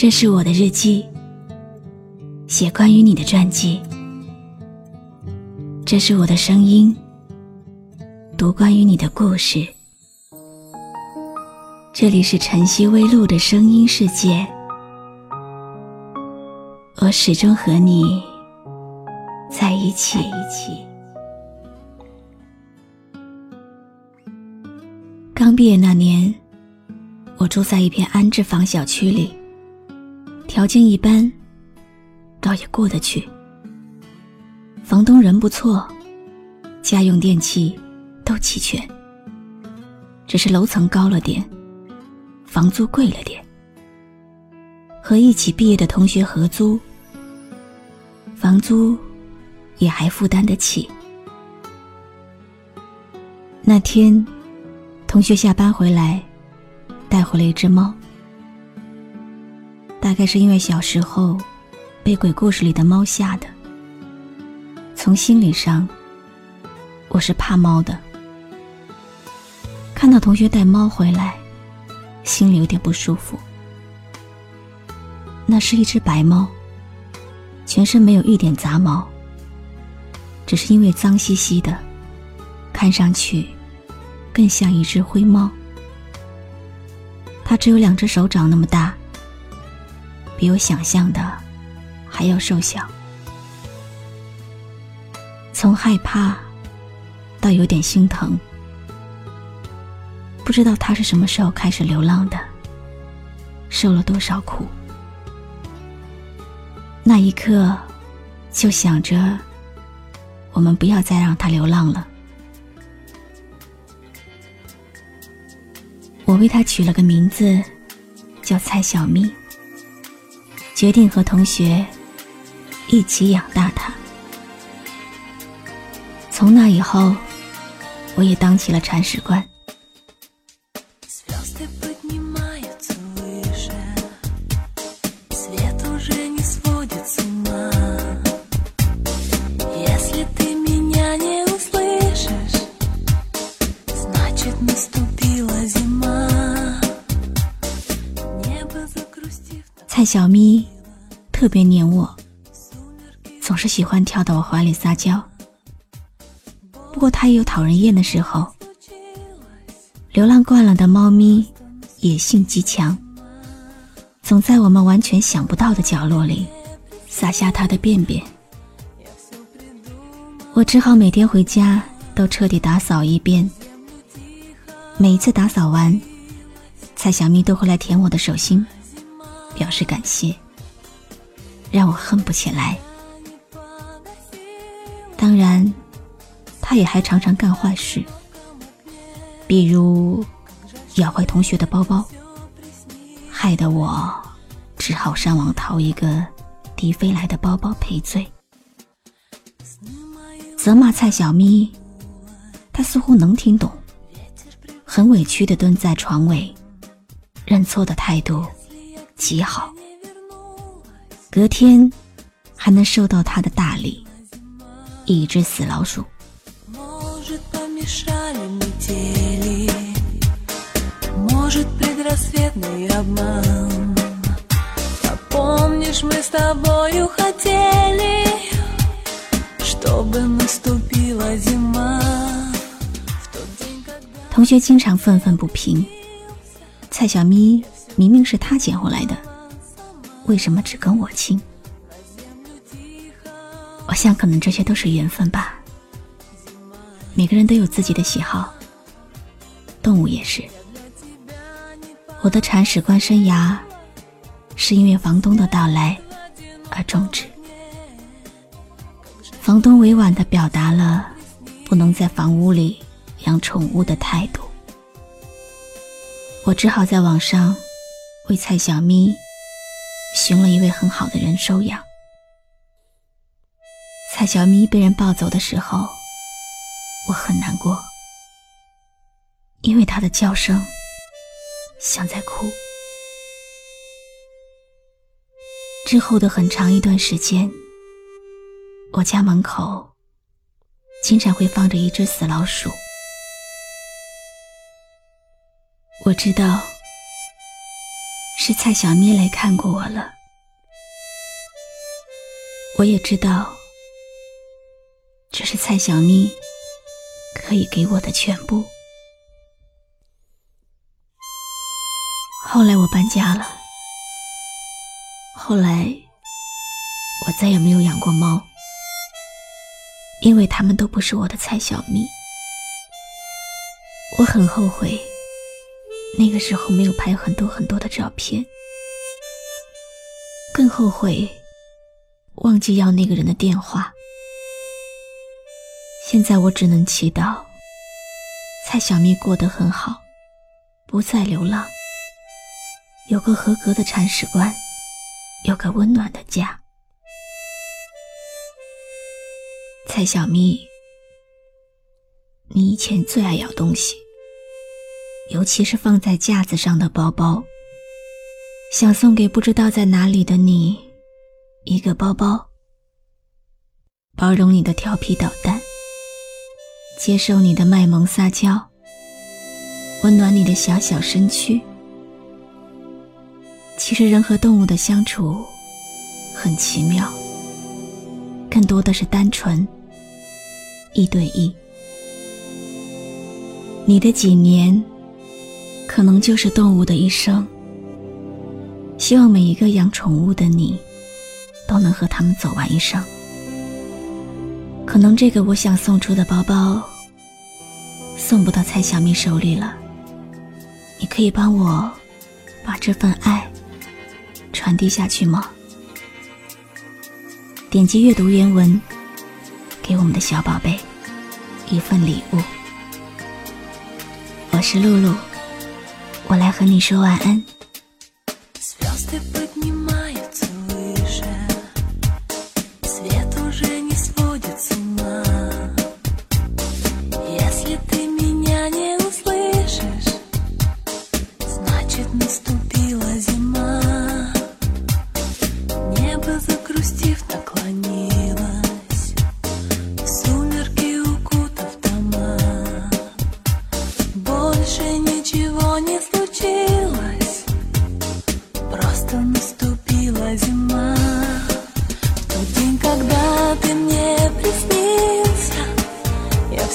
这是我的日记，写关于你的传记。这是我的声音，读关于你的故事。这里是晨曦微露的声音世界，我始终和你在一起。刚毕业那年，我住在一片安置房小区里，条件一般，倒也过得去。房东人不错，家用电器都齐全，只是楼层高了点，房租贵了点。和一起毕业的同学合租，房租也还负担得起。那天，同学下班回来，带回了一只猫，大概是因为小时候被鬼故事里的猫吓的。从心理上，我是怕猫的。看到同学带猫回来，心里有点不舒服。那是一只白猫，全身没有一点杂毛，只是因为脏兮兮的，看上去更像一只灰猫。它只有两只手掌那么大，比我想象的还要瘦小。从害怕到有点心疼，不知道他是什么时候开始流浪的，受了多少苦。那一刻，就想着我们不要再让他流浪了。我为他取了个名字，叫蔡小咪，决定和同学一起养大他。从那以后，我也当起了铲屎官。小咪特别黏我，总是喜欢跳到我怀里撒娇。不过它也有讨人厌的时候。流浪惯了的猫咪，野性极强，总在我们完全想不到的角落里撒下它的便便。我只好每天回家都彻底打扫一遍。每一次打扫完，蔡小咪都会来舔我的手心，表示感谢，让我恨不起来。当然。他也还常常干坏事，比如咬坏同学的包包，害得我只好上网淘一个迪飞来的包包赔罪。责骂蔡小咪，他似乎能听懂，很委屈的蹲在床尾，认错的态度极好。隔天还能收到他的大礼，一只死老鼠。同学经常愤愤不平：蔡小咪明明是他捡回来的，为什么只跟我亲？我想，可能这些都是缘分吧。每个人都有自己的喜好，动物也是。我的铲屎官生涯，是因为房东的到来而终止。房东委婉的表达了不能在房屋里养宠物的态度，我只好在网上为蔡小咪寻了一位很好的人收养。蔡小咪被人抱走的时候。我很难过，因为他的叫声像在哭。之后的很长一段时间，我家门口经常会放着一只死老鼠。我知道，是蔡小咪来看过我了。我也知道，这是蔡小咪可以给我的全部。后来我搬家了，后来我再也没有养过猫，因为它们都不是我的蔡小咪。我很后悔，那个时候没有拍很多很多的照片，更后悔。忘记要那个人的电话。现在我只能祈祷，蔡小咪过得很好，不再流浪，有个合格的铲屎官，有个温暖的家。蔡小咪，你以前最爱咬东西，尤其是放在架子上的包包，想送给不知道在哪里的你。一个包包，包容你的调皮捣蛋，接受你的卖萌撒娇，温暖你的小小身躯。其实人和动物的相处很奇妙，更多的是单纯，一对一。你的几年，可能就是动物的一生。希望每一个养宠物的你。都能和他们走完一生。可能这个我想送出的包包，送不到蔡小咪手里了。你可以帮我把这份爱传递下去吗？点击阅读原文，给我们的小宝贝一份礼物。我是露露，我来和你说晚安。